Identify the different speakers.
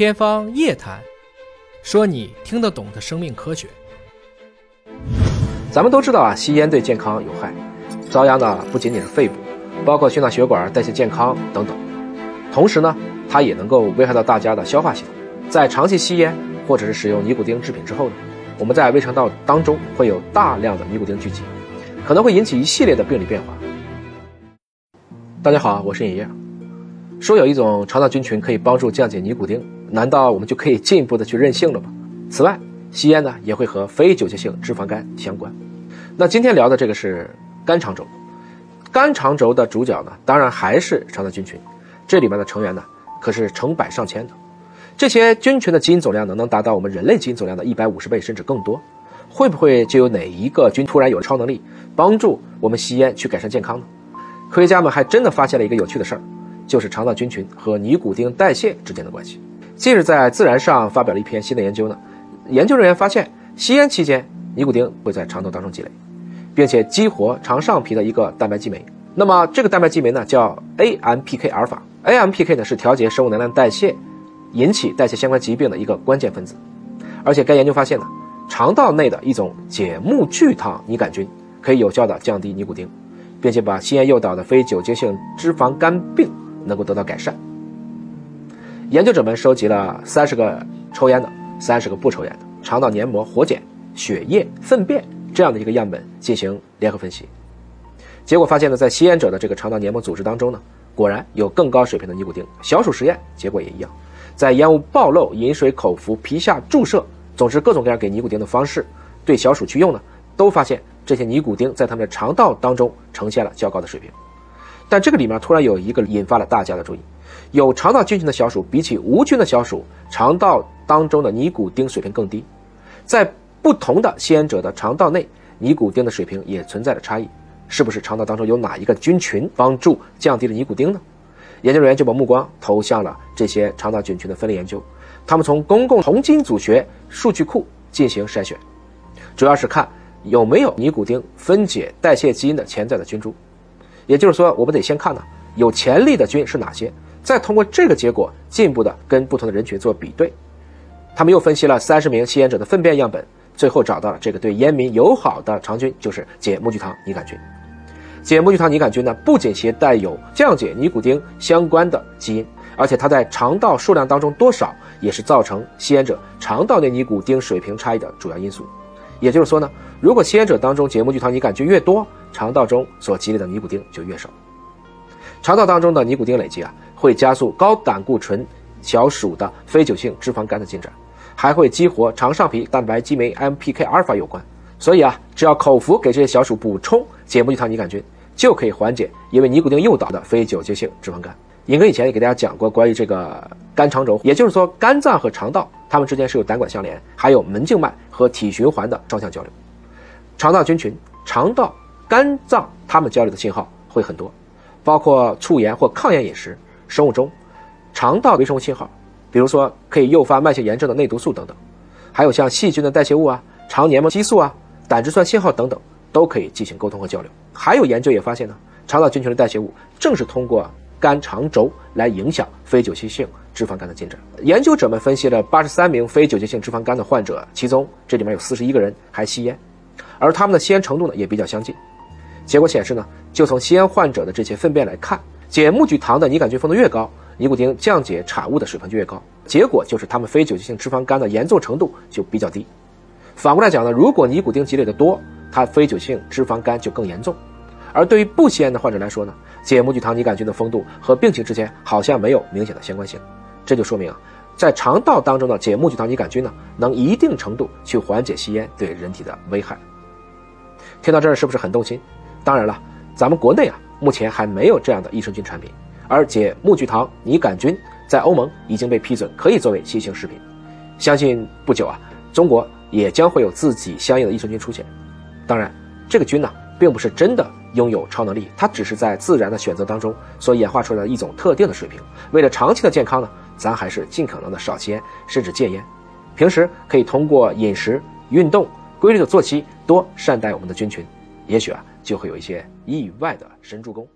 Speaker 1: 天方夜谭，说你听得懂的生命科学。
Speaker 2: 咱们都知道啊，吸烟对健康有害，遭殃的不仅仅是肺部，包括心脑血管、代谢健康等等。同时呢，它也能够危害到大家的消化系统。在长期吸烟或者是使用尼古丁制品之后呢，我们在胃肠道当中会有大量的尼古丁聚集，可能会引起一系列的病理变化。大家好，我是尹烨。说有一种肠道菌群可以帮助降解尼古丁，难道我们就可以进一步的去任性了吗？此外，吸烟呢也会和非酒精性脂肪肝相关。那今天聊的这个是肝肠轴，肝肠轴的主角呢，当然还是肠道菌群，这里面的成员呢可是成百上千的。这些菌群的基因总量能，能达到我们人类基因总量的一百五十倍甚至更多。会不会就有哪一个菌突然有了超能力，帮助我们吸烟去改善健康呢？科学家们还真的发现了一个有趣的事儿。就是肠道菌群和尼古丁代谢之间的关系。近日在《自然》上发表了一篇新的研究呢，研究人员发现，吸烟期间尼古丁会在肠道当中积累，并且激活肠上皮的一个蛋白激酶。那么这个蛋白激酶呢叫 AMPK 阿尔法，AMPK 呢是调节生物能量代谢、引起代谢相关疾病的一个关键分子。而且该研究发现呢，肠道内的一种解木聚糖拟杆菌可以有效的降低尼古丁，并且把吸烟诱导的非酒精性脂肪肝病。能够得到改善。研究者们收集了三十个抽烟的、三十个不抽烟的肠道黏膜、活检、血液、粪便这样的一个样本进行联合分析，结果发现呢，在吸烟者的这个肠道黏膜组织当中呢，果然有更高水平的尼古丁。小鼠实验结果也一样，在烟雾暴露、饮水口服、皮下注射，总之各种各样给尼古丁的方式，对小鼠去用呢，都发现这些尼古丁在它们的肠道当中呈现了较高的水平。但这个里面突然有一个引发了大家的注意，有肠道菌群的小鼠比起无菌的小鼠，肠道当中的尼古丁水平更低，在不同的吸烟者的肠道内，尼古丁的水平也存在着差异，是不是肠道当中有哪一个菌群帮助降低了尼古丁呢？研究人员就把目光投向了这些肠道菌群的分类研究，他们从公共同基因组学数据库进行筛选，主要是看有没有尼古丁分解代谢基因的潜在的菌株。也就是说，我们得先看呢，有潜力的菌是哪些，再通过这个结果进一步的跟不同的人群做比对。他们又分析了三十名吸烟者的粪便样本，最后找到了这个对烟民友好的肠菌，就是解木聚糖拟杆菌。解木聚糖拟杆菌呢，不仅携带有降解尼古丁相关的基因，而且它在肠道数量当中多少也是造成吸烟者肠道内尼古丁水平差异的主要因素。也就是说呢，如果吸烟者当中解木聚糖拟杆菌越多，肠道中所积累的尼古丁就越少。肠道当中的尼古丁累积啊，会加速高胆固醇小鼠的非酒精性脂肪肝的进展，还会激活肠上皮蛋白激酶 MPK 阿尔法有关。所以啊，只要口服给这些小鼠补充解木聚糖拟杆菌，就可以缓解因为尼古丁诱导的非酒精性脂肪肝。尹哥以前也给大家讲过关于这个肝肠轴，也就是说肝脏和肠道它们之间是有胆管相连，还有门静脉和体循环的双向交流。肠道菌群、肠道。肝脏它们交流的信号会很多，包括促炎或抗炎饮食、生物钟、肠道微生物信号，比如说可以诱发慢性炎症的内毒素等等，还有像细菌的代谢物啊、肠黏膜激素啊、胆汁酸信号等等，都可以进行沟通和交流。还有研究也发现呢，肠道菌群的代谢物正是通过肝肠轴来影响非酒精性脂肪肝的进展。研究者们分析了八十三名非酒精性脂肪肝的患者，其中这里面有四十一个人还吸烟，而他们的吸烟程度呢也比较相近。结果显示呢，就从吸烟患者的这些粪便来看，解木聚糖的拟杆菌丰度越高，尼古丁降解产物的水平就越高。结果就是他们非酒精性脂肪肝的严重程度就比较低。反过来讲呢，如果尼古丁积累的多，它非酒精性脂肪肝就更严重。而对于不吸烟的患者来说呢，解木聚糖拟杆菌的丰度和病情之间好像没有明显的相关性。这就说明啊，在肠道当中的解木聚糖拟杆菌呢，能一定程度去缓解吸烟对人体的危害。听到这儿是不是很动心？当然了，咱们国内啊，目前还没有这样的益生菌产品，而且木聚糖拟杆菌在欧盟已经被批准可以作为新型食品，相信不久啊，中国也将会有自己相应的益生菌出现。当然，这个菌呢，并不是真的拥有超能力，它只是在自然的选择当中所演化出来的一种特定的水平。为了长期的健康呢，咱还是尽可能的少吸烟，甚至戒烟。平时可以通过饮食、运动、规律的作息，多善待我们的菌群，也许啊。就会有一些意外的神助攻。